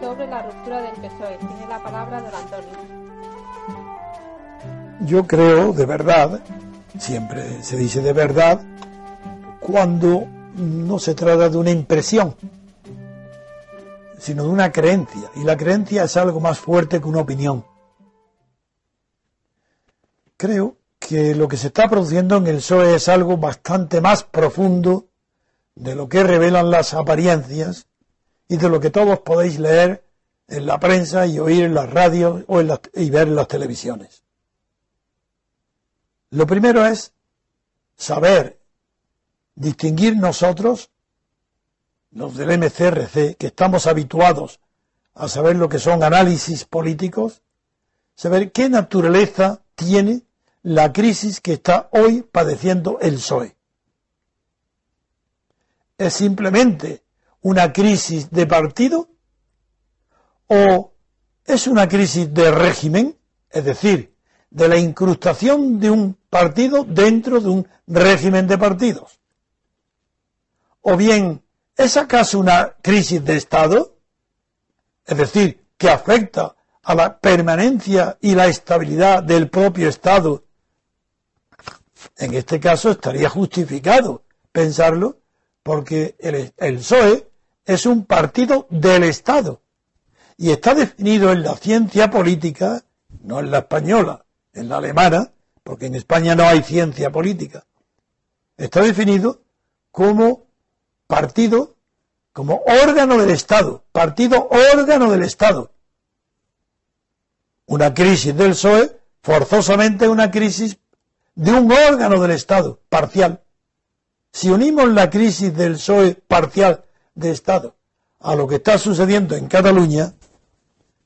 sobre la ruptura del PSOE. Tiene la palabra don Antonio. Yo creo, de verdad, siempre se dice de verdad, cuando no se trata de una impresión, sino de una creencia. Y la creencia es algo más fuerte que una opinión. Creo que lo que se está produciendo en el PSOE es algo bastante más profundo de lo que revelan las apariencias y de lo que todos podéis leer en la prensa y oír en las radios o y ver en las televisiones. Lo primero es saber distinguir nosotros, los del MCRC, que estamos habituados a saber lo que son análisis políticos, saber qué naturaleza tiene la crisis que está hoy padeciendo el PSOE. ¿Es simplemente una crisis de partido o es una crisis de régimen? Es decir, de la incrustación de un partido dentro de un régimen de partidos. O bien, ¿es acaso una crisis de Estado? Es decir, que afecta a la permanencia y la estabilidad del propio Estado. En este caso estaría justificado pensarlo porque el, el PSOE es un partido del Estado y está definido en la ciencia política, no en la española, en la alemana, porque en España no hay ciencia política, está definido como partido, como órgano del Estado, partido órgano del Estado. Una crisis del PSOE, forzosamente una crisis de un órgano del Estado, parcial. Si unimos la crisis del PSOE parcial de Estado a lo que está sucediendo en Cataluña,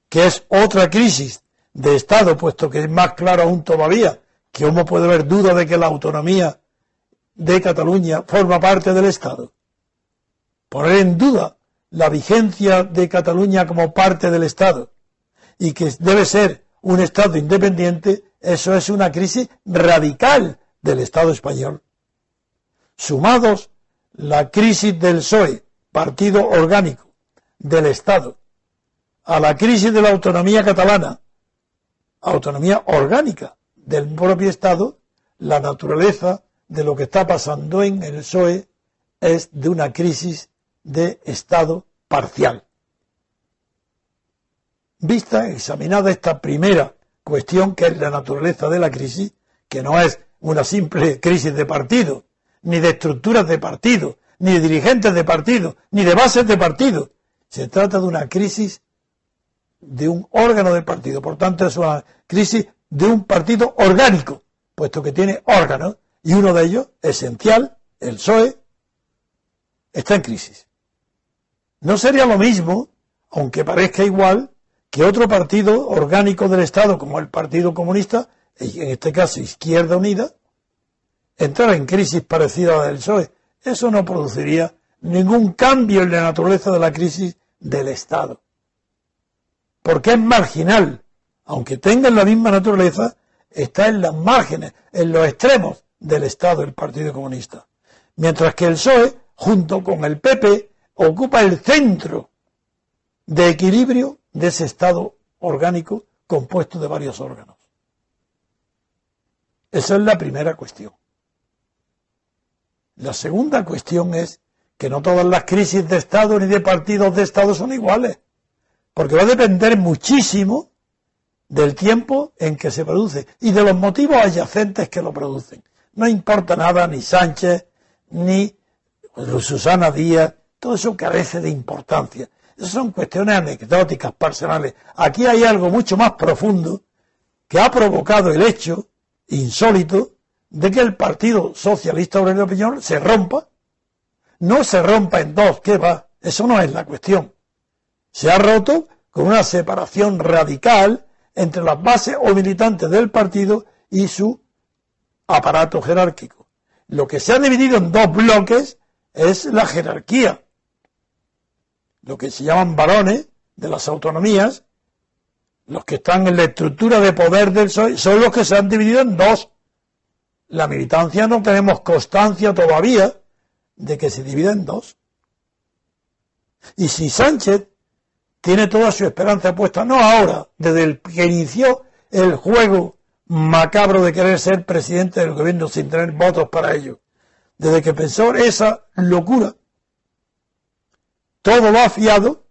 que es otra crisis de Estado, puesto que es más claro aún todavía que cómo puede haber duda de que la autonomía de Cataluña forma parte del Estado. Poner en duda la vigencia de Cataluña como parte del Estado y que debe ser un Estado independiente, eso es una crisis radical del Estado español. Sumados la crisis del PSOE, partido orgánico del Estado, a la crisis de la autonomía catalana, autonomía orgánica del propio Estado, la naturaleza de lo que está pasando en el PSOE es de una crisis de Estado parcial. Vista, examinada esta primera cuestión, que es la naturaleza de la crisis, que no es una simple crisis de partido, ni de estructuras de partido, ni de dirigentes de partido, ni de bases de partido. Se trata de una crisis de un órgano del partido. Por tanto, es una crisis de un partido orgánico, puesto que tiene órganos, y uno de ellos, esencial, el PSOE, está en crisis. No sería lo mismo, aunque parezca igual, que otro partido orgánico del Estado, como el Partido Comunista, en este caso Izquierda Unida, entrara en crisis parecida a la del PSOE. Eso no produciría ningún cambio en la naturaleza de la crisis del Estado porque es marginal, aunque tenga la misma naturaleza, está en las márgenes, en los extremos del Estado del Partido Comunista. Mientras que el PSOE, junto con el PP, ocupa el centro de equilibrio de ese Estado orgánico compuesto de varios órganos. Esa es la primera cuestión. La segunda cuestión es que no todas las crisis de Estado ni de partidos de Estado son iguales porque va a depender muchísimo del tiempo en que se produce y de los motivos adyacentes que lo producen. No importa nada ni Sánchez, ni Susana Díaz, todo eso carece de importancia. Esas son cuestiones anecdóticas, personales. Aquí hay algo mucho más profundo que ha provocado el hecho insólito de que el Partido Socialista Obrero Español se rompa. No se rompa en dos, ¿qué va? Eso no es la cuestión se ha roto con una separación radical entre las bases o militantes del partido y su aparato jerárquico. Lo que se ha dividido en dos bloques es la jerarquía. Lo que se llaman varones de las autonomías, los que están en la estructura de poder del PSOE, son los que se han dividido en dos. La militancia no tenemos constancia todavía de que se divida en dos. Y si Sánchez tiene toda su esperanza puesta, no ahora, desde el que inició el juego macabro de querer ser presidente del gobierno sin tener votos para ello, desde que pensó esa locura, todo ha fiado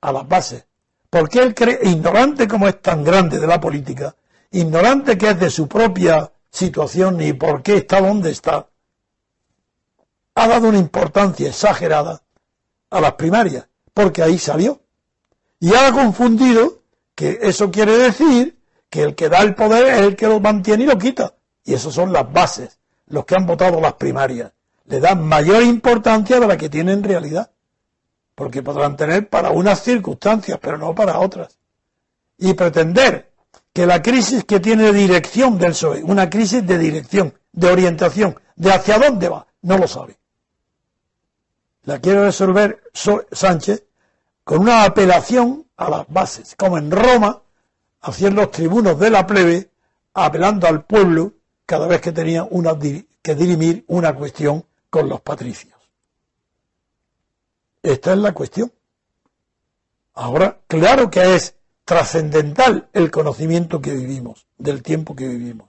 a las bases. Porque él cree, ignorante como es tan grande de la política, ignorante que es de su propia situación y por qué está donde está, ha dado una importancia exagerada a las primarias, porque ahí salió. Y ha confundido que eso quiere decir que el que da el poder es el que lo mantiene y lo quita. Y esas son las bases, los que han votado las primarias. Le dan mayor importancia de la que tiene en realidad. Porque podrán tener para unas circunstancias, pero no para otras. Y pretender que la crisis que tiene dirección del PSOE, una crisis de dirección, de orientación, de hacia dónde va, no lo sabe la quiere resolver Sánchez con una apelación a las bases, como en Roma hacían los tribunos de la plebe apelando al pueblo cada vez que tenía una, que dirimir una cuestión con los patricios. Esta es la cuestión. Ahora, claro que es trascendental el conocimiento que vivimos, del tiempo que vivimos.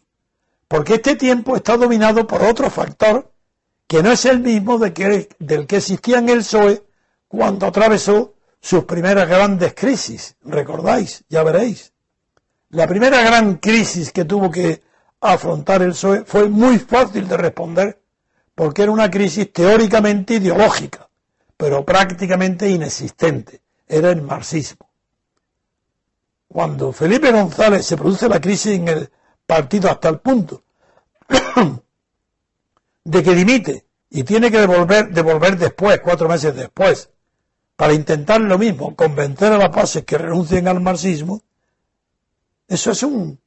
Porque este tiempo está dominado por otro factor que no es el mismo del que existía en el PSOE cuando atravesó sus primeras grandes crisis. ¿Recordáis? Ya veréis. La primera gran crisis que tuvo que afrontar el PSOE fue muy fácil de responder porque era una crisis teóricamente ideológica, pero prácticamente inexistente. Era el marxismo. Cuando Felipe González se produce la crisis en el partido hasta el punto de que dimite y tiene que devolver, devolver después, cuatro meses después, para intentar lo mismo, convencer a las bases que renuncien al marxismo, eso es un,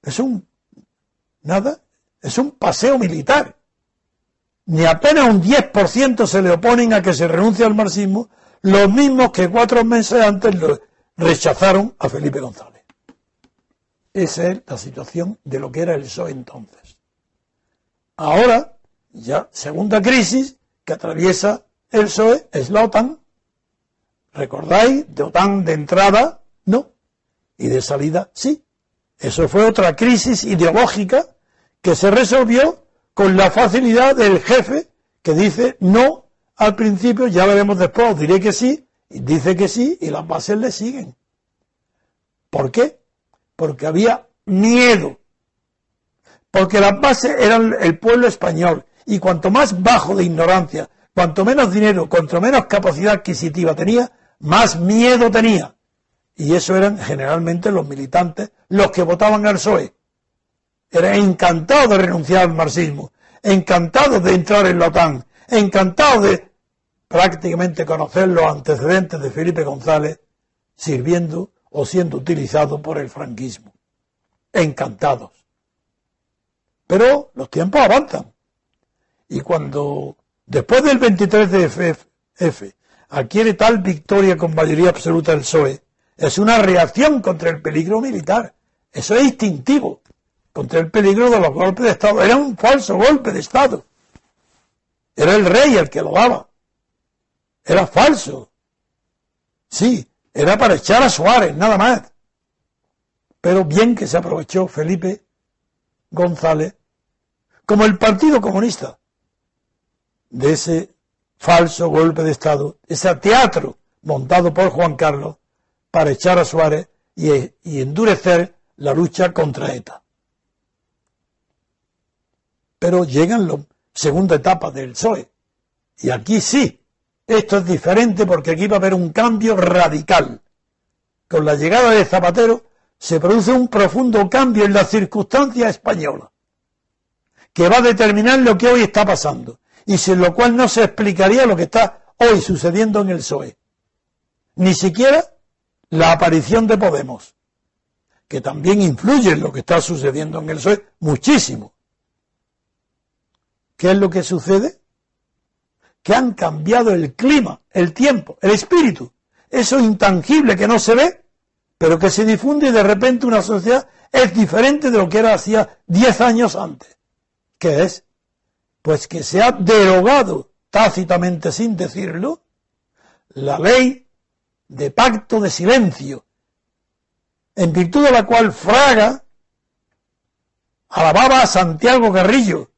es un, nada, es un paseo militar. Ni apenas un 10% se le oponen a que se renuncie al marxismo, los mismos que cuatro meses antes lo rechazaron a Felipe González. Esa es la situación de lo que era el PSOE entonces. Ahora, ya segunda crisis que atraviesa el PSOE es la OTAN. ¿Recordáis? De OTAN de entrada, no. Y de salida, sí. Eso fue otra crisis ideológica que se resolvió con la facilidad del jefe que dice no al principio, ya veremos después, diré que sí, dice que sí, y las bases le siguen. ¿Por qué? Porque había miedo porque las bases eran el pueblo español, y cuanto más bajo de ignorancia, cuanto menos dinero, cuanto menos capacidad adquisitiva tenía, más miedo tenía. Y eso eran generalmente los militantes, los que votaban al PSOE. Eran encantados de renunciar al marxismo, encantados de entrar en la OTAN, encantados de prácticamente conocer los antecedentes de Felipe González sirviendo o siendo utilizado por el franquismo. Encantados. Pero los tiempos avanzan. Y cuando, después del 23 de F, adquiere tal victoria con mayoría absoluta el PSOE, es una reacción contra el peligro militar. Eso es instintivo. Contra el peligro de los golpes de Estado. Era un falso golpe de Estado. Era el rey el que lo daba. Era falso. Sí, era para echar a Suárez, nada más. Pero bien que se aprovechó Felipe González, como el Partido Comunista, de ese falso golpe de Estado, ese teatro montado por Juan Carlos para echar a Suárez y, endurecer la lucha contra ETA. Pero llegan la segunda etapa del PSOE. Y aquí sí, esto es diferente porque aquí va a haber un cambio radical. Con la llegada de Zapatero se produce un profundo cambio en la circunstancia española, que va a determinar lo que hoy está pasando, y sin lo cual no se explicaría lo que está hoy sucediendo en el PSOE. Ni siquiera la aparición de Podemos, que también influye en lo que está sucediendo en el PSOE muchísimo. ¿Qué es lo que sucede? Que han cambiado el clima, el tiempo, el espíritu. Eso intangible que no se ve, pero que se difunde y de repente una sociedad es diferente de lo que era hacía diez años antes, que es Pues que se ha derogado tácitamente sin decirlo la ley de pacto de silencio, en virtud de la cual Fraga alababa a Santiago Garrillo,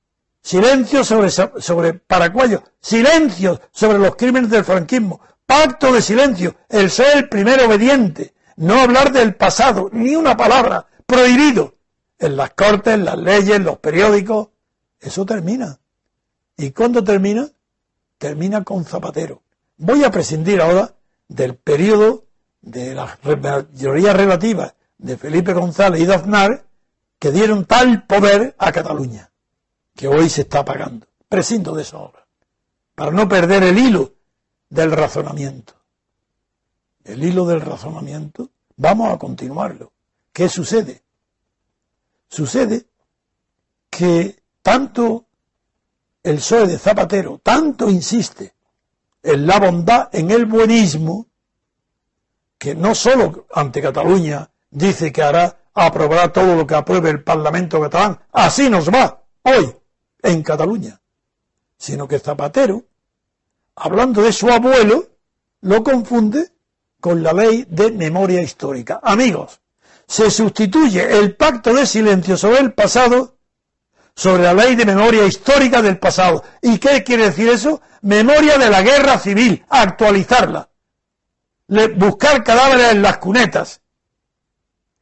silencio sobre, sobre Paracuello, silencio sobre los crímenes del franquismo, pacto de silencio, el ser el primero obediente, no hablar del pasado, ni una palabra, prohibido, en las cortes, en las leyes, en los periódicos, eso termina. ¿Y cuándo termina? Termina con Zapatero. Voy a prescindir ahora del periodo de la mayoría relativa de Felipe González y Aznar que dieron tal poder a Cataluña que hoy se está pagando. Prescindo de eso ahora, para no perder el hilo del razonamiento. El hilo del razonamiento, vamos a continuarlo. ¿Qué sucede? Sucede que tanto el PSOE de Zapatero, tanto insiste en la bondad, en el buenismo, que no solo ante Cataluña dice que hará, aprobará todo lo que apruebe el Parlamento catalán, así nos va hoy, en Cataluña, sino que Zapatero, hablando de su abuelo, lo confunde con la ley de memoria histórica. Amigos, se sustituye el pacto de silencio sobre el pasado sobre la ley de memoria histórica del pasado. ¿Y qué quiere decir eso? Memoria de la guerra civil, actualizarla. buscar cadáveres en las cunetas,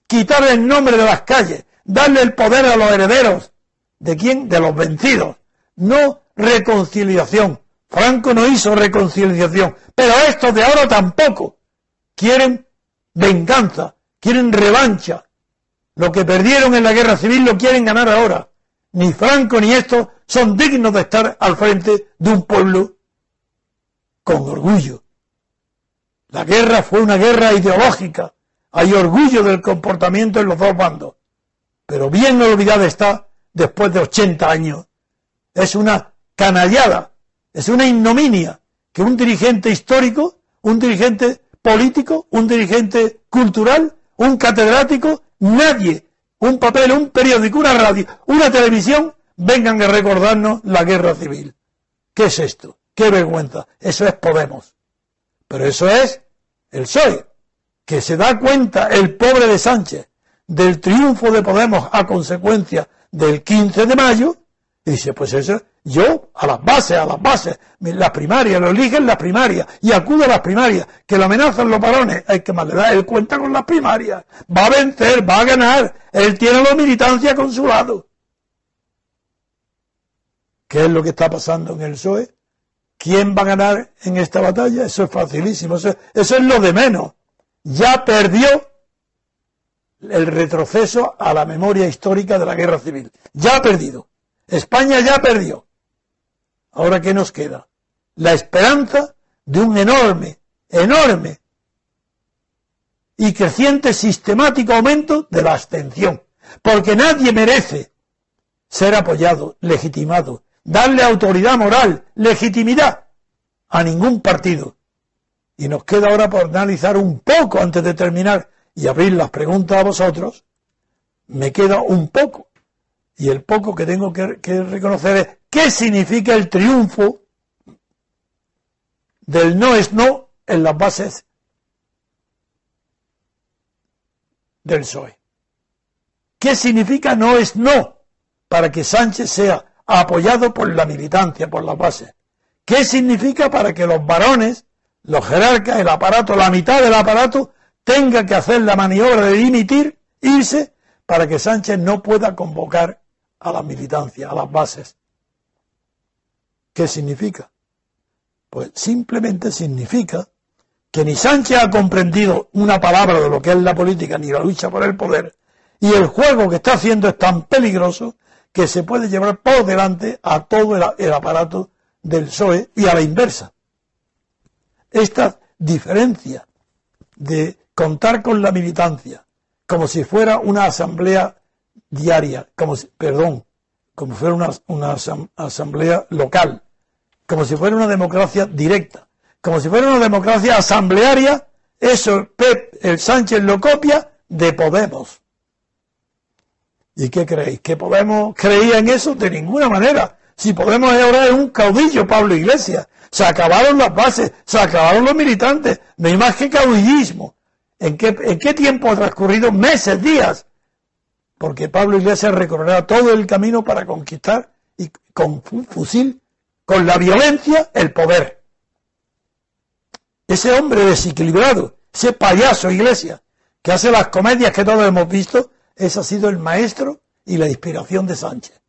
quitar el nombre de las calles, darle el poder a los herederos ¿De quién? De los vencidos. No reconciliación. Franco no hizo reconciliación. Pero estos de ahora tampoco. Quieren venganza, quieren revancha. Lo que perdieron en la guerra civil lo quieren ganar ahora. Ni Franco ni estos son dignos de estar al frente de un pueblo con orgullo. La guerra fue una guerra ideológica. Hay orgullo del comportamiento en los dos bandos. Pero bien olvidada está después de 80 años. Es una canallada, es una ignominia que un dirigente histórico, un dirigente político, un dirigente cultural, un catedrático, nadie, un papel, un periódico, una radio, una televisión, vengan a recordarnos la guerra civil. ¿Qué es esto? ¿Qué vergüenza? Eso es Podemos. Pero eso es el PSOE, que se da cuenta el pobre de Sánchez del triunfo de Podemos a consecuencia del 15 de mayo, y dice, pues eso, yo a las bases, a las bases, las primarias, lo eligen las primarias, y acudo a las primarias, que lo amenazan los varones, hay que más le da, él cuenta con las primarias, va a vencer, va a ganar, él tiene la militancia con su lado. ¿Qué es lo que está pasando en el PSOE? ¿Quién va a ganar en esta batalla? Eso es facilísimo, eso, eso es lo de menos. Ya perdió el retroceso a la memoria histórica de la guerra civil. Ya ha perdido. España ya perdió. Ahora, ¿qué nos queda? La esperanza de un enorme, enorme y creciente sistemático aumento de la abstención. Porque nadie merece ser apoyado, legitimado, darle autoridad moral, legitimidad a ningún partido. Y nos queda ahora por analizar un poco antes de terminar y abrir las preguntas a vosotros, me queda un poco. Y el poco que tengo que, reconocer es qué significa el triunfo del no es no en las bases del PSOE. ¿Qué significa no es no para que Sánchez sea apoyado por la militancia, por las bases? ¿Qué significa para que los varones, los jerarcas, el aparato, la mitad del aparato, tenga que hacer la maniobra de dimitir, irse, para que Sánchez no pueda convocar a la militancia, a las bases. ¿Qué significa? Pues simplemente significa que ni Sánchez ha comprendido una palabra de lo que es la política ni la lucha por el poder, y el juego que está haciendo es tan peligroso que se puede llevar por delante a todo el, el aparato del PSOE y a la inversa. Esta diferencia de contar con la militancia como si fuera una asamblea diaria, como si, perdón, como si fuera una, una asamblea local, como si fuera una democracia directa, como si fuera una democracia asamblearia, eso Pep, el Sánchez lo copia de Podemos. ¿Y qué creéis? ¿Que Podemos creía en eso? De ninguna manera. Si Podemos ahora es un caudillo, Pablo Iglesias. Se acabaron las bases, se acabaron los militantes. No hay más que caudillismo. ¿En qué, tiempo ha transcurrido? Meses, días. Porque Pablo Iglesias recorrerá todo el camino para conquistar y con fusil, con la violencia, el poder. Ese hombre desequilibrado, ese payaso Iglesias, que hace las comedias que todos hemos visto, ese ha sido el maestro y la inspiración de Sánchez.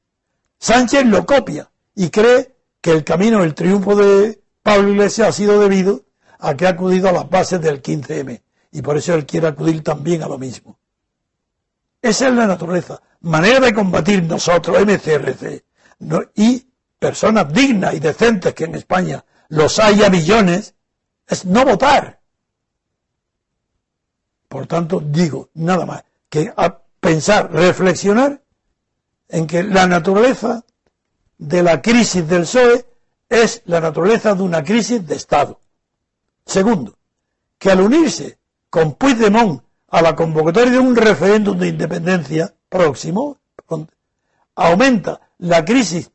Sánchez lo copia y cree que el camino del triunfo de Pablo Iglesias ha sido debido a que ha acudido a las bases del 15M y por eso él quiere acudir también a lo mismo. Esa es la naturaleza. Manera de combatir nosotros, MCRC, y personas dignas y decentes que en España los hay a millones, es no votar. Por tanto, digo nada más que a pensar, reflexionar en que la naturaleza de la crisis del PSOE es la naturaleza de una crisis de Estado. Segundo, que al unirse con Puigdemont a la convocatoria de un referéndum de independencia próximo, aumenta la crisis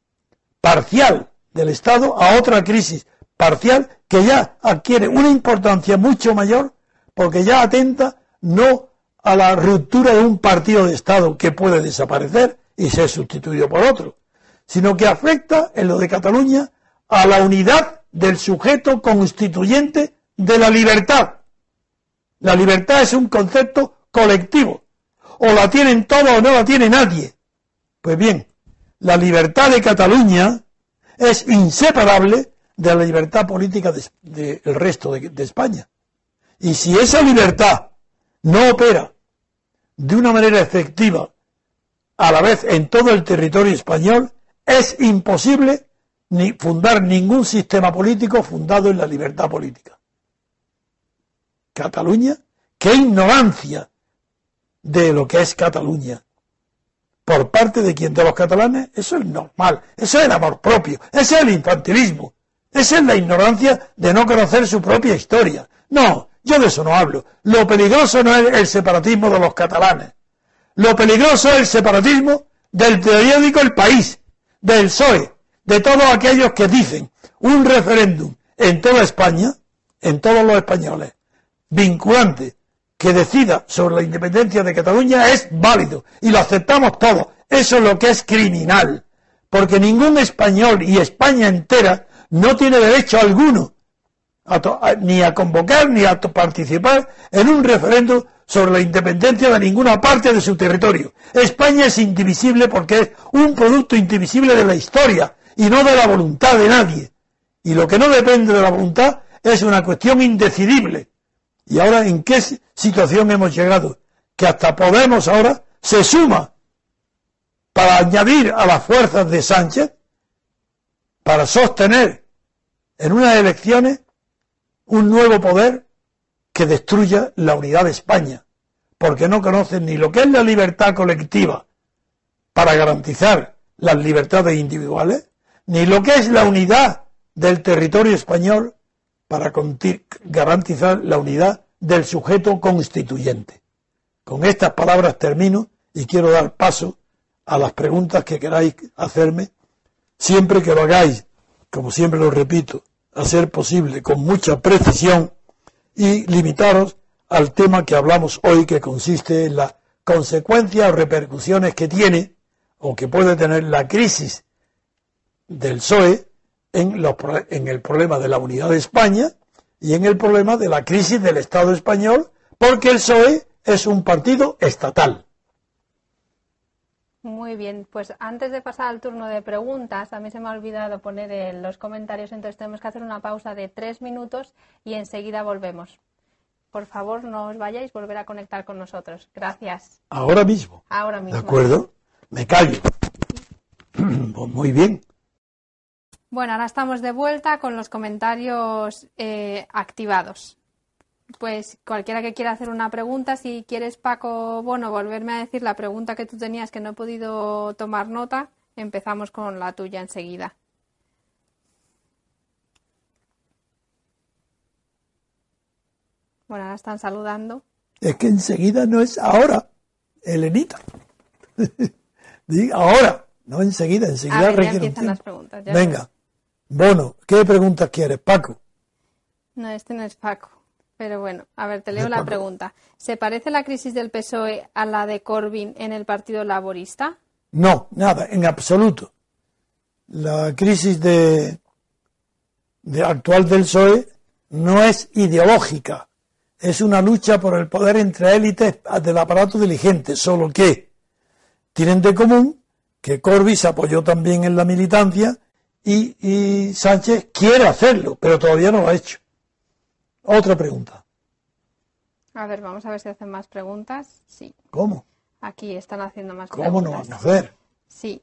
parcial del Estado a otra crisis parcial que ya adquiere una importancia mucho mayor porque ya atenta no a la ruptura de un partido de Estado que puede desaparecer y ser sustituido por otro, sino que afecta en lo de Cataluña a la unidad del sujeto constituyente de la libertad. La libertad es un concepto colectivo. O la tienen todos o no la tiene nadie. Pues bien, la libertad de Cataluña es inseparable de la libertad política del resto de España. Y si esa libertad no opera de una manera efectiva a la vez en todo el territorio español, es imposible ni fundar ningún sistema político fundado en la libertad política. Cataluña, qué ignorancia de lo que es Cataluña por parte de quien de los catalanes, eso es normal, eso es el amor propio, ese es el infantilismo, esa es la ignorancia de no conocer su propia historia. No, yo de eso no hablo. Lo peligroso no es el separatismo de los catalanes. Lo peligroso es el separatismo del periódico El País, del PSOE, de todos aquellos que dicen un referéndum en toda España, en todos los españoles, vinculante, que decida sobre la independencia de Cataluña es válido y lo aceptamos todos. Eso es lo que es criminal, porque ningún español y España entera no tiene derecho alguno ni a convocar ni a participar en un referéndum sobre la independencia de ninguna parte de su territorio. España es indivisible porque es un producto indivisible de la historia y no de la voluntad de nadie. Y lo que no depende de la voluntad es una cuestión indecidible. ¿Y ahora en qué situación hemos llegado? Que hasta Podemos ahora se suma para añadir a las fuerzas de Sánchez para sostener en unas elecciones un nuevo poder que destruya la unidad de España, porque no conocen ni lo que es la libertad colectiva para garantizar las libertades individuales, ni lo que es la unidad del territorio español para garantizar la unidad del sujeto constituyente. Con estas palabras termino y quiero dar paso a las preguntas que queráis hacerme, siempre que lo hagáis, como siempre lo repito, a ser posible con mucha precisión y limitaros al tema que hablamos hoy, que consiste en las consecuencias o repercusiones que tiene o que puede tener la crisis del PSOE en, en el problema de la unidad de España y en el problema de la crisis del Estado español, porque el PSOE es un partido estatal. Muy bien, pues antes de pasar al turno de preguntas, a mí se me ha olvidado poner en los comentarios, entonces tenemos que hacer una pausa de tres minutos y enseguida volvemos. Por favor, no os vayáis, volver a conectar con nosotros. Gracias. Ahora mismo. Ahora mismo. ¿De acuerdo? Me callo. Pues muy bien. Bueno, ahora estamos de vuelta con los comentarios eh, activados pues cualquiera que quiera hacer una pregunta, si quieres, Paco, bueno, volverme a decir la pregunta que tú tenías que no he podido tomar nota, empezamos con la tuya enseguida. Bueno, ahora están saludando. Es que enseguida no es ahora, Elenita. ahora. No enseguida, enseguida ver, ya requiere un empiezan las tiempo. preguntas. ya Venga. Bono, ¿qué preguntas quieres, Paco? No, este no es Paco. Pero bueno, a ver, te leo la pregunta. ¿Se parece la crisis del PSOE a la de Corbyn en el Partido Laborista? No, nada, en absoluto. La crisis de, de actual del PSOE no es ideológica, es una lucha por el poder entre élites del aparato dirigente, solo que tienen de común que Corbyn se apoyó también en la militancia y, y Sánchez quiere hacerlo, pero todavía no lo ha hecho. Otra pregunta. A ver, vamos a ver si hacen más preguntas. Sí, ¿Cómo? aquí están haciendo más ¿Cómo no preguntas. van a hacer? Sí.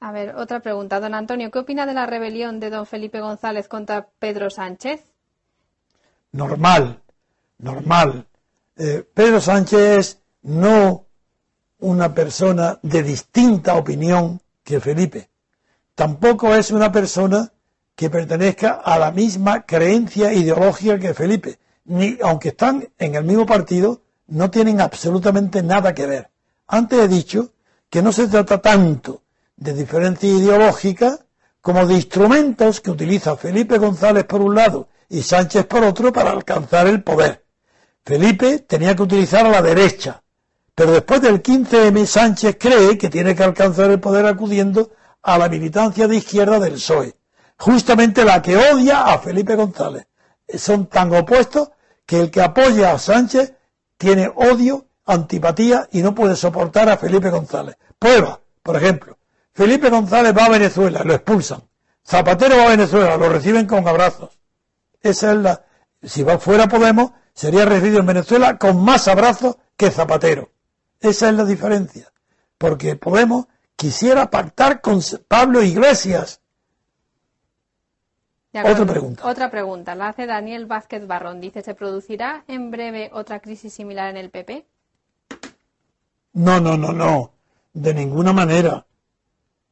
A ver, otra pregunta. Don Antonio, ¿qué opina de la rebelión de don Felipe González contra Pedro Sánchez? normal, normal. Eh, Pedro Sánchez es no una persona de distinta opinión que Felipe. Tampoco es una persona que pertenezca a la misma creencia ideológica que Felipe. Ni, aunque están en el mismo partido, no tienen absolutamente nada que ver. Antes he dicho que no se trata tanto de diferencia ideológica como de instrumentos que utiliza Felipe González por un lado y Sánchez por otro para alcanzar el poder. Felipe tenía que utilizar a la derecha, pero después del 15M Sánchez cree que tiene que alcanzar el poder acudiendo a la militancia de izquierda del PSOE, justamente la que odia a Felipe González. Son tan opuestos que el que apoya a Sánchez tiene odio, antipatía y no puede soportar a Felipe González. Prueba, por ejemplo, Felipe González va a Venezuela, lo expulsan. Zapatero va a Venezuela, lo reciben con abrazos. Esa es la. Si va fuera Podemos, sería recibido en Venezuela con más abrazos que Zapatero. Esa es la diferencia. Porque Podemos quisiera pactar con Pablo Iglesias. Otra pregunta. Otra pregunta. La hace Daniel Vázquez Barrón. Dice, ¿se producirá en breve otra crisis similar en el PP? No, no, no, no. De ninguna manera.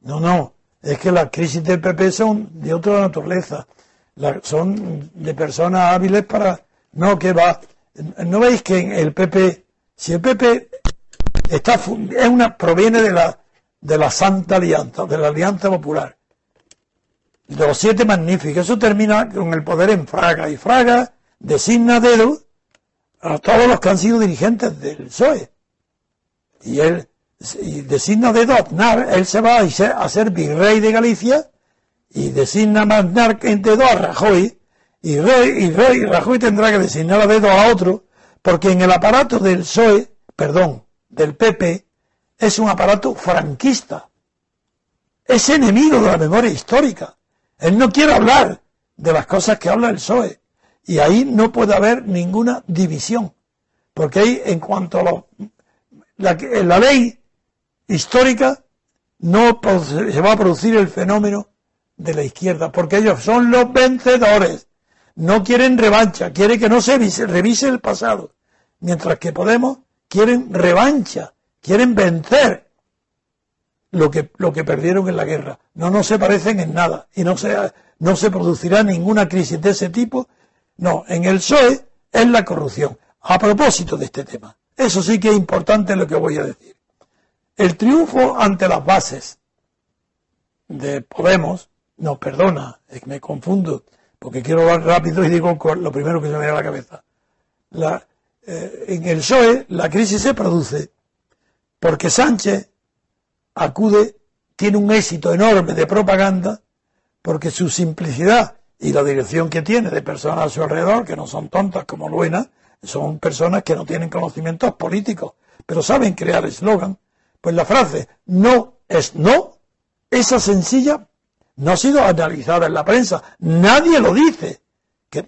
No, no. Es que las crisis del PP son de otra naturaleza. La- son de personas hábiles para... No, que va. ¿No veis que el PP, si el PP está es una proviene de la de la Santa Alianza, de la Alianza Popular, de los siete magníficos, eso termina con el poder en Fraga. Y Fraga designa dedo a todos los que han sido dirigentes del PSOE y él y designa dedo a Aznar, él se va a ser, a ser virrey de Galicia y designa a Aznar en dedo a Rajoy. Y, Rey, y, Rey- Rajoy tendrá que designar a dedo a otro porque en el aparato del PSOE, perdón, del PP, es un aparato franquista. Es enemigo de la memoria histórica. Él no quiere hablar de las cosas que habla el PSOE. Y ahí no puede haber ninguna división. Porque ahí, en cuanto a la, la ley histórica, no se va a producir el fenómeno de la izquierda, porque ellos son los vencedores. No quieren revancha, quiere que no se vise- revise el pasado. Mientras que Podemos quieren revancha, quieren vencer lo que, lo que perdieron en la guerra. No, no se parecen en nada y no se, no se producirá ninguna crisis de ese tipo. No, en el PSOE es la corrupción. A propósito de este tema, eso sí que es importante lo que voy a decir. El triunfo ante las bases de Podemos, no, perdona, es que me confundo, porque quiero hablar rápido y digo lo primero que se me viene a la cabeza. Eh, en el PSOE la crisis se produce porque Sánchez acude, tiene un éxito enorme de propaganda, porque su simplicidad y la dirección que tiene de personas a su alrededor, que no son tontas como Luena, son personas que no tienen conocimientos políticos, pero saben crear eslogan, pues la frase no es no, esa sencilla no ha sido analizada en la prensa, nadie lo dice.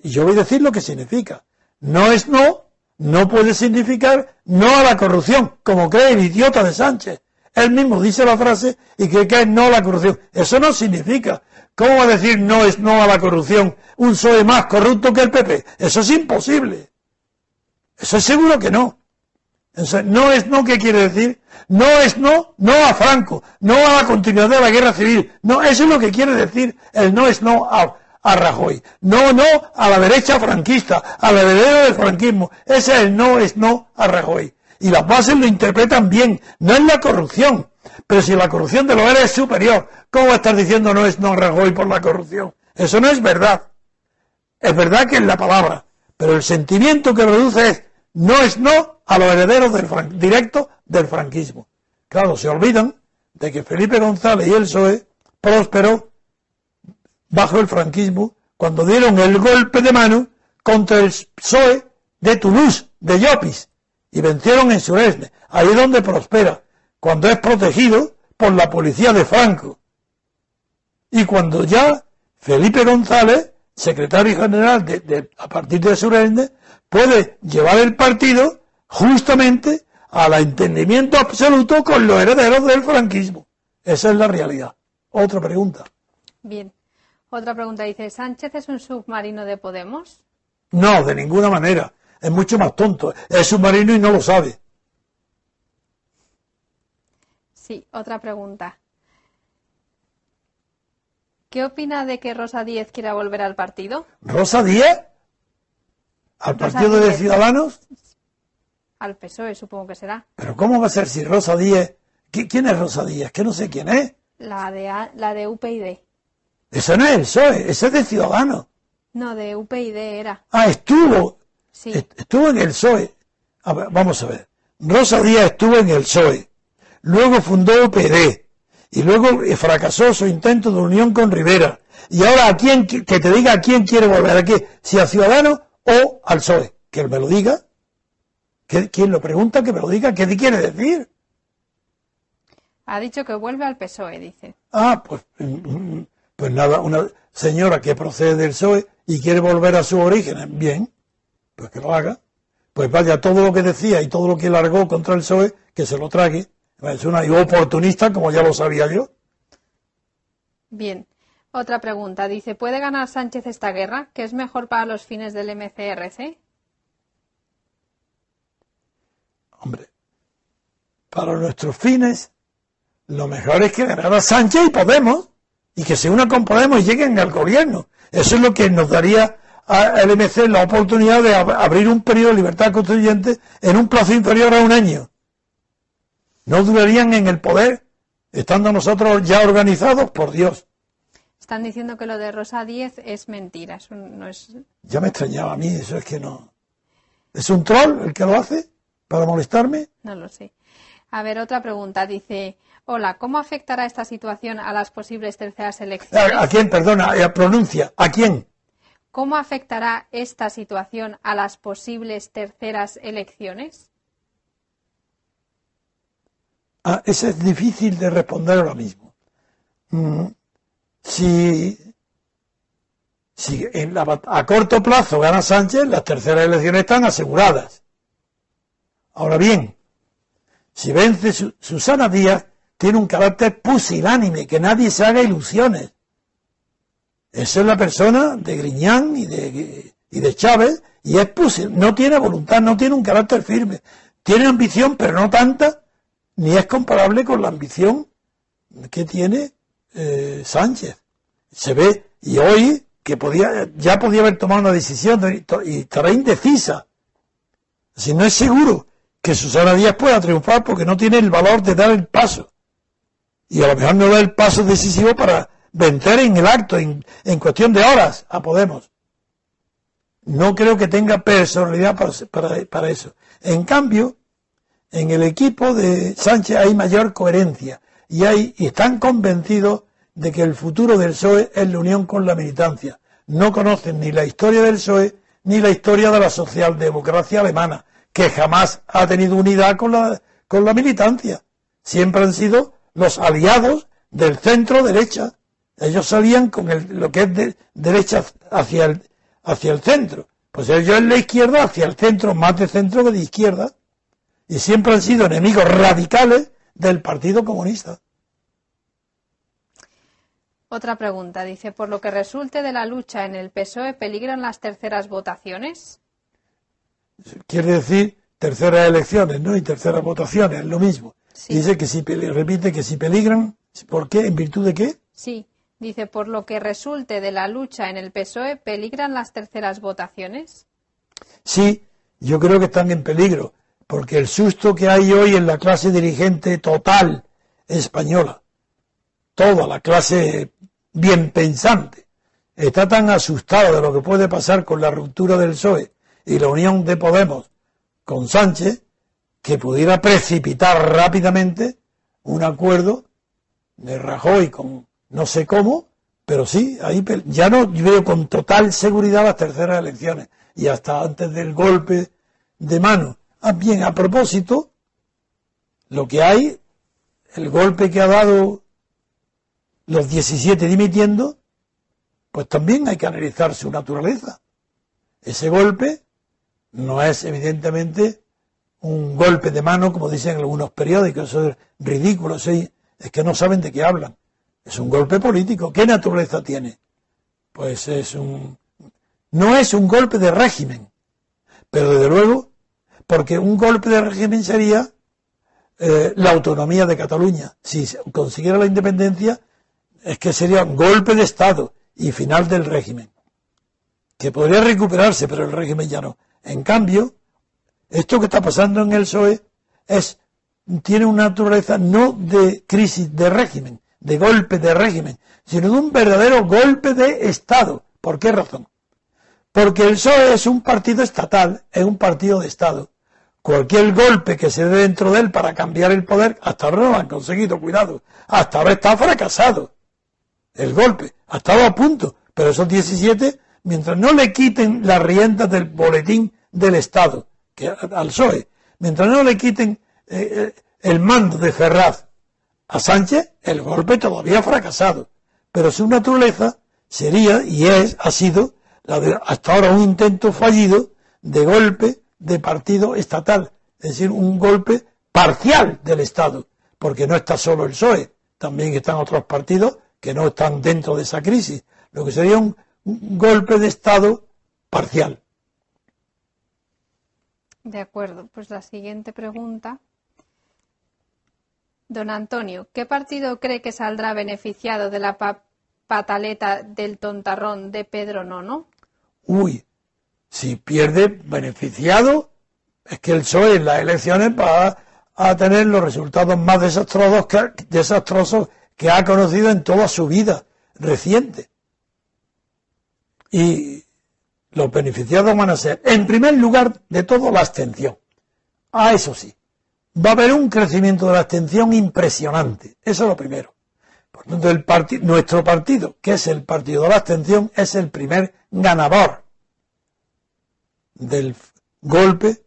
Y yo voy a decir lo que significa. No es no, no puede significar no a la corrupción, como cree el idiota de Sánchez. Él mismo dice la frase y cree que es no a la corrupción. Eso no significa. ¿Cómo va a decir no es no a la corrupción un PSOE más corrupto que el PP? Eso es imposible. Eso es seguro que no. No es no, ¿qué quiere decir? No es no, no a Franco, no a la continuidad de la guerra civil. No, eso es lo que quiere decir el no es no a, a Rajoy. No, no a la derecha franquista, a la heredera del franquismo. Ese es el no es no a Rajoy. Y las bases lo interpretan bien. No es la corrupción. Pero si la corrupción de los ERE es superior, ¿cómo va a estar diciendo no es no Rajoy por la corrupción? Eso no es verdad. Es verdad que es la palabra, pero el sentimiento que produce es no es no a los herederos del directo del franquismo. Claro, se olvidan de que Felipe González y el PSOE prosperó bajo el franquismo cuando dieron el golpe de mano contra el PSOE de Toulouse, de Llopis, y vencieron en Suresne. Ahí es donde prospera, cuando es protegido por la policía de Franco. Y cuando ya Felipe González, secretario general de, a partir de Suresne, puede llevar el partido justamente al entendimiento absoluto con los herederos del franquismo. Esa es la realidad. Otra pregunta. Bien. Otra pregunta dice, ¿Sánchez es un submarino de Podemos? No, de ninguna manera. Es mucho más tonto. Es submarino y no lo sabe. Sí, otra pregunta. ¿Qué opina de que Rosa Díez quiera volver al partido? ¿Rosa Díez? ¿Al Partido de Ciudadanos? Al PSOE, supongo que será. ¿Pero cómo va a ser si Rosa Díez... ¿Quién es Rosa Díez? Que no sé quién es. La de, la de UPyD. Ese no es el PSOE, ese es de Ciudadanos. No, de UPyD era. Ah, estuvo. Sí. Estuvo en el PSOE. vamos a ver. Rosa Díaz estuvo en el PSOE. Luego fundó UPD. Y luego fracasó su intento de unión con Rivera. Y ahora a quién, que te diga a quién quiere volver, a qué, si a Ciudadanos o al PSOE. Que me lo diga. ¿Quién lo pregunta? Que me lo diga. ¿Qué quiere decir? Ha dicho que vuelve al PSOE, dice. Ah, pues, mm, pues nada, una señora que procede del PSOE y quiere volver a sus orígenes, bien, pues que lo haga. Pues vaya, todo lo que decía y todo lo que largó contra el PSOE, que se lo trague. Es una oportunista, como ya lo sabía yo. Bien. Otra pregunta. Dice, ¿puede ganar Sánchez esta guerra? ¿Qué es mejor para los fines del MCRC? Hombre, para nuestros fines, lo mejor es que ganara Sánchez y Podemos, y que se una con Podemos y lleguen al gobierno. Eso es lo que nos daría al MC la oportunidad de abrir un periodo de libertad constituyente en un plazo inferior a un año. No durarían en el poder, estando nosotros ya organizados, por Dios. Están diciendo que lo de Rosa Díez es mentira, eso no es... Ya me extrañaba a mí, eso es que no... ¿Es un troll el que lo hace para molestarme? No lo sé. A ver, otra pregunta. Dice, hola, ¿cómo afectará esta situación a las posibles terceras elecciones? ¿A, quién? Perdona, eh, pronuncia. ¿A quién? ¿Cómo afectará esta situación a las posibles terceras elecciones? Ah, eso es difícil de responder ahora mismo. Mm, si, si en a corto plazo gana Sánchez, las terceras elecciones están aseguradas. Ahora bien, si vence Susana Díaz, tiene un carácter pusilánime, que nadie se haga ilusiones. Esa es la persona de Griñán y de, y de Chávez, y es pusil, no tiene voluntad, no tiene un carácter firme. Tiene ambición, pero no tanta, ni es comparable con la ambición que tiene eh, Sánchez. Se ve, y hoy, que podía, ya podía haber tomado una decisión y estará indecisa. Si no es seguro que Susana Díaz pueda triunfar porque no tiene el valor de dar el paso. Y a lo mejor no da el paso decisivo para vencer en el acto, en, cuestión de horas, a Podemos. No creo que tenga personalidad para, para, eso. En cambio, en el equipo de Sánchez hay mayor coherencia y, hay, y están convencidos de que el futuro del PSOE es la unión con la militancia. No conocen ni la historia del PSOE ni la historia de la socialdemocracia alemana que jamás ha tenido unidad con la, con la militancia. Siempre han sido los aliados del centro derecha. Ellos salían con el, lo que es de, derecha hacia el, hacia el centro. Pues ellos en la izquierda hacia el centro, más de centro que de izquierda. Y siempre han sido enemigos radicales del Partido Comunista. Otra pregunta. Dice, por lo que resulte de la lucha en el PSOE, ¿peligran las terceras votaciones? Quiere decir terceras elecciones, ¿no? Y terceras votaciones, lo mismo. Dice que si, repite que si peligran, ¿por qué? ¿En virtud de qué? Sí, dice, por lo que resulte de la lucha en el PSOE, ¿peligran las terceras votaciones? Sí, yo creo que están en peligro, porque el susto que hay hoy en la clase dirigente total, española, toda la clase bien pensante, está tan asustada de lo que puede pasar con la ruptura del PSOE y la unión de Podemos con Sánchez, que pudiera precipitar rápidamente un acuerdo de Rajoy con no sé cómo, pero sí, ahí ya no veo con total seguridad las terceras elecciones y hasta antes del golpe de mano. Ah, bien, a propósito, lo que hay, el golpe que ha dado los 17 dimitiendo, pues también hay que analizar su naturaleza. Ese golpe no es evidentemente un golpe de mano, como dicen algunos periódicos, eso es ridículo, es que no saben de qué hablan. Es un golpe político. ¿Qué naturaleza tiene? Pues es un... No es un golpe de régimen, pero desde luego, porque un golpe de régimen sería eh, la autonomía de Cataluña. Si consiguiera la independencia, es que sería un golpe de Estado y final del régimen. Que podría recuperarse, pero el régimen ya no. En cambio, esto que está pasando en el PSOE es, tiene una naturaleza no de crisis de régimen, de golpe de régimen, sino de un verdadero golpe de Estado. ¿Por qué razón? Porque el PSOE es un partido estatal, es un partido de Estado. Cualquier golpe que se dé dentro de él para cambiar el poder, hasta ahora no lo han conseguido, cuidado. Hasta ahora está fracasado. El golpe, ha estado a punto, pero esos 17, mientras no le quiten las riendas del boletín del Estado, que al PSOE, mientras no le quiten eh, eh, el mando de Ferraz a Sánchez, el golpe todavía ha fracasado. Pero su naturaleza sería y es, ha sido, la de, hasta ahora un intento fallido de golpe de partido estatal, es decir, un golpe parcial del Estado, porque no está solo el PSOE, también están otros partidos que no están dentro de esa crisis, lo que sería un golpe de Estado parcial. De acuerdo, pues la siguiente pregunta. Don Antonio, ¿qué partido cree que saldrá beneficiado de la pataleta del tontarrón de Pedro Nono? Uy, si pierde beneficiado, es que el PSOE en las elecciones va a tener los resultados más desastrosos que, desastrosos que ha conocido en toda su vida reciente. Y los beneficiados van a ser, en primer lugar, de todo, la abstención. Ah, eso sí. Va a haber un crecimiento de la abstención impresionante. Eso es lo primero. Por tanto, nuestro partido, que es el partido de la abstención, es el primer ganador del golpe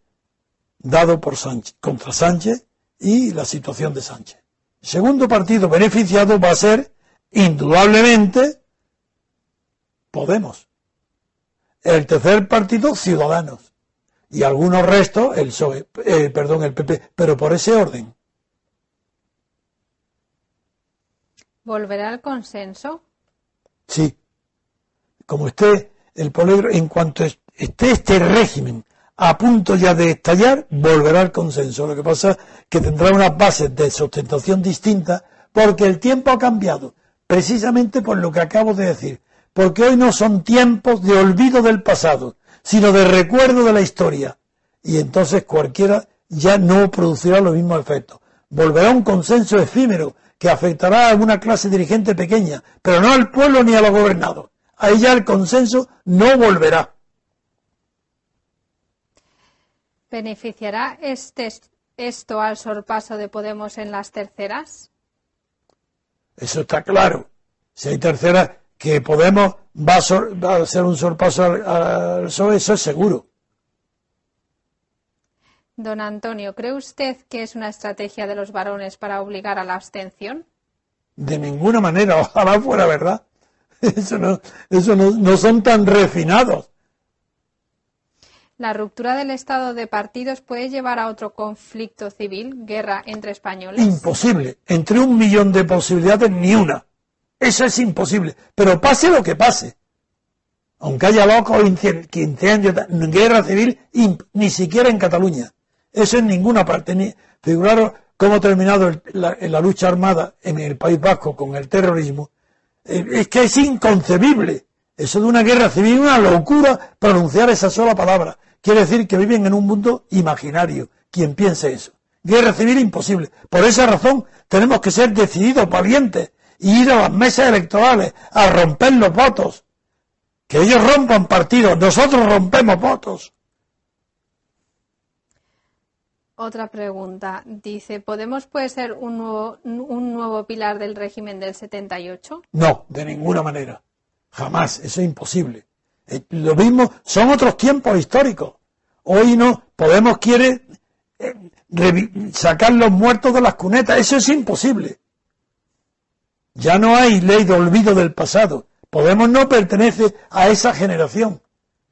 dado por Sánchez, contra Sánchez y la situación de Sánchez. El segundo partido beneficiado va a ser, indudablemente, Podemos. El tercer partido, Ciudadanos. Y algunos restos, el PSOE, eh, perdón, el PP, pero por ese orden. ¿Volverá al consenso? Sí. Como esté el polígono, en cuanto esté este régimen a punto ya de estallar, volverá al consenso. Lo que pasa es que tendrá unas bases de sustentación distintas porque el tiempo ha cambiado, precisamente por lo que acabo de decir porque hoy no son tiempos de olvido del pasado, sino de recuerdo de la historia. Y entonces cualquiera ya no producirá los mismos efectos. Volverá un consenso efímero que afectará a una clase dirigente pequeña, pero no al pueblo ni a los gobernados. Ahí ya el consenso no volverá. ¿Beneficiará este, esto al sorpaso de Podemos en las terceras? Eso está claro. Si hay terceras, que Podemos va a, ser un sorpaso al, PSOE, eso es seguro. Don Antonio, ¿cree usted que es una estrategia de los varones para obligar a la abstención? De ninguna manera, ojalá fuera verdad. Eso no, eso no son tan refinados. ¿La ruptura del estado de partidos puede llevar a otro conflicto civil, guerra entre españoles? Imposible. Entre un millón de posibilidades, ni una. Eso es imposible. Pero pase lo que pase. Aunque haya locos, incendios, guerra civil, ni siquiera en Cataluña. Eso en ninguna parte. Ni, figuraros cómo ha terminado la, lucha armada en el País Vasco con el terrorismo. Eh, es que es inconcebible. Eso de una guerra civil, una locura pronunciar esa sola palabra. Quiere decir que viven en un mundo imaginario. Quien piense eso. guerra civil imposible. Por esa razón tenemos que ser decididos, valientes, y ir a las mesas electorales a romper los votos. Que ellos rompan partidos, nosotros rompemos votos. Otra pregunta. Dice, ¿Podemos puede ser un nuevo, un nuevo pilar del régimen del 78? No, de ninguna manera. Jamás. Eso es imposible. Eh, lo mismo, son otros tiempos históricos. Hoy no, Podemos quiere eh, sacar los muertos de las cunetas. Eso es imposible. Ya no hay ley de olvido del pasado. Podemos no pertenece a esa generación.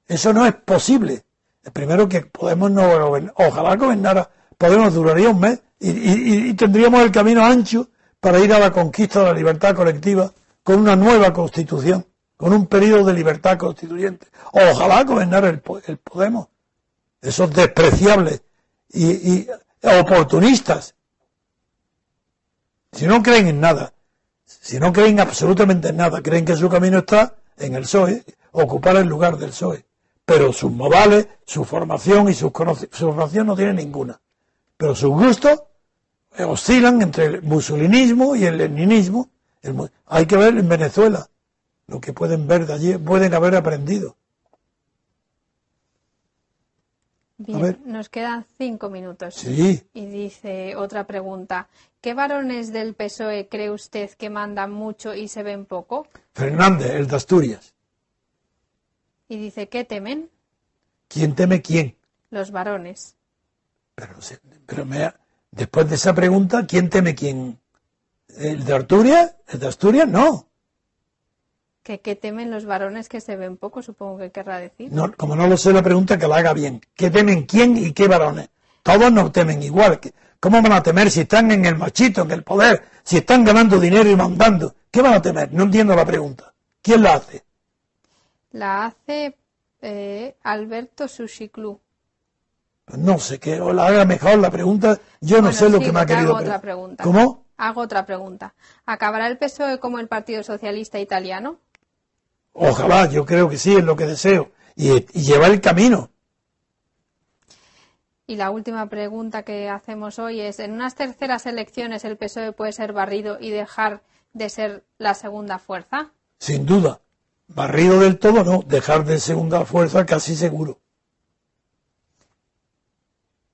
Eso no es posible. Primero que Podemos no. Ojalá gobernara. Podemos duraría un mes y, tendríamos el camino ancho para ir a la conquista de la libertad colectiva con una nueva constitución, con un periodo de libertad constituyente. Ojalá gobernara el Podemos esos despreciables y, oportunistas, si no creen en nada, si no creen absolutamente en nada, creen que su camino está en el PSOE, ocupar el lugar del PSOE. Pero sus modales, su formación y sus su formación no tienen ninguna. Pero sus gustos oscilan entre el musulinismo y el leninismo. hay que ver en Venezuela lo que pueden ver de allí, pueden haber aprendido. Bien, nos quedan cinco minutos. Sí. Y dice otra pregunta. ¿Qué varones del PSOE cree usted que mandan mucho y se ven poco? Fernández, el de Asturias. Y dice, ¿qué temen? ¿Quién teme quién? Los varones. Pero, pero me, después de esa pregunta, ¿quién teme quién? ¿El de Asturias? ¿El de Asturias? No. Que, temen los varones que se ven poco, supongo que querrá decir. No, como no lo sé la pregunta, que la haga bien. ¿Qué temen quién y qué varones? Todos no temen igual. ¿Cómo van a temer si están en el machito, en el poder, si están ganando dinero y mandando? ¿Qué van a temer? No entiendo la pregunta. ¿Quién la hace? La hace eh, Alberto Sushiclu. Pues no sé, que o la haga mejor la pregunta. Yo no sé lo que me ha querido otra pregunta. ¿Cómo? Hago otra pregunta. ¿Acabará el PSOE como el Partido Socialista Italiano? Ojalá, yo creo que sí, es lo que deseo. Y, llevar el camino. Y la última pregunta que hacemos hoy es, ¿en unas terceras elecciones el PSOE puede ser barrido y dejar de ser la segunda fuerza? Sin duda. Barrido del todo no, dejar de segunda fuerza casi seguro.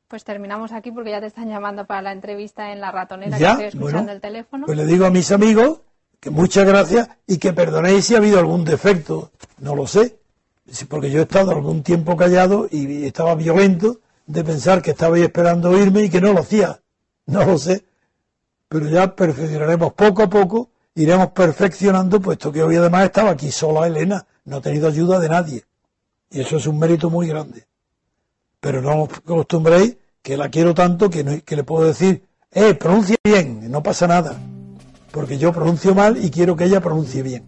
Pues terminamos aquí porque ya te están llamando para la entrevista en la ratonera que estoy escuchando el teléfono. Pues le digo a mis amigos que muchas gracias. y que perdonéis si ha habido algún defecto, no lo sé, porque yo he estado algún tiempo callado y estaba violento de pensar que estabais esperando oírme y que no lo hacía, no lo sé, pero ya perfeccionaremos poco a poco, iremos perfeccionando, puesto que hoy además estaba aquí sola Elena, no ha tenido ayuda de nadie, y eso es un mérito muy grande. Pero no os acostumbréis que la quiero tanto que, que le puedo decir, eh, pronuncia bien, no pasa nada porque yo pronuncio mal y quiero que ella pronuncie bien.